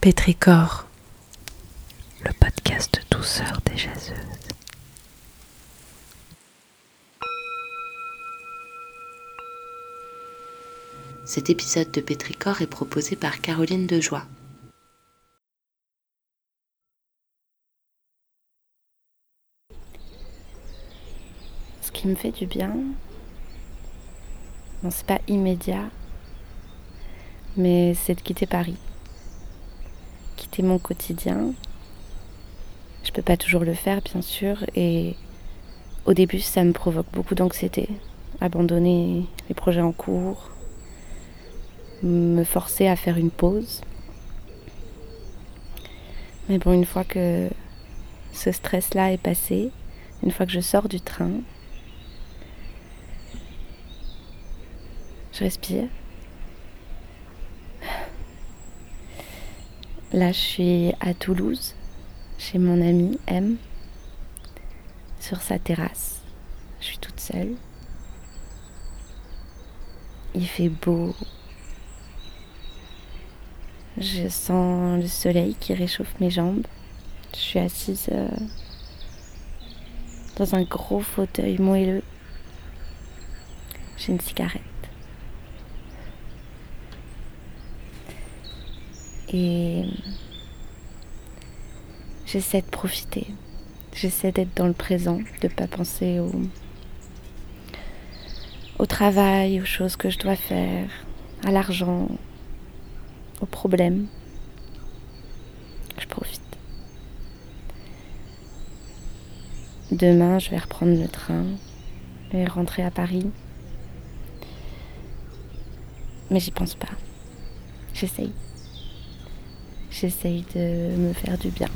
Pétricor, le podcast douceur des jaseuses. Cet épisode de Pétricor est proposé par Caroline Dejoie. Ce qui me fait du bien, c'est pas immédiat, mais c'est de quitter Paris quitter mon quotidien. Je peux pas toujours le faire, bien sûr, et au début, ça me provoque beaucoup d'anxiété. Abandonner les projets en cours, me forcer à faire une pause. Mais bon, une fois que ce stress-là est passé, une fois que je sors du train, je respire Là, je suis à Toulouse, chez mon ami M, sur sa terrasse. Je suis toute seule. Il fait beau. Je sens le soleil qui réchauffe mes jambes. Je suis assise euh, dans un gros fauteuil moelleux. J'ai une cigarette. Et j'essaie de profiter. J'essaie d'être dans le présent, de ne pas penser au, travail, aux choses que je dois faire, à l'argent, aux problèmes. Je profite. Demain, je vais reprendre le train et rentrer à Paris. Mais j'y pense pas. J'essaye j'essaye de me faire du bien.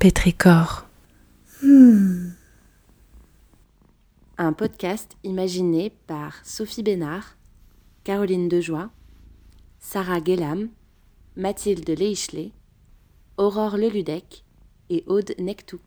Pétricor. Hmm. Un podcast imaginé par Sophie Bénard, Caroline Dejoie, Sarah Gellam, Mathilde Leichelet, Aurore Leludec et Aude Nectou.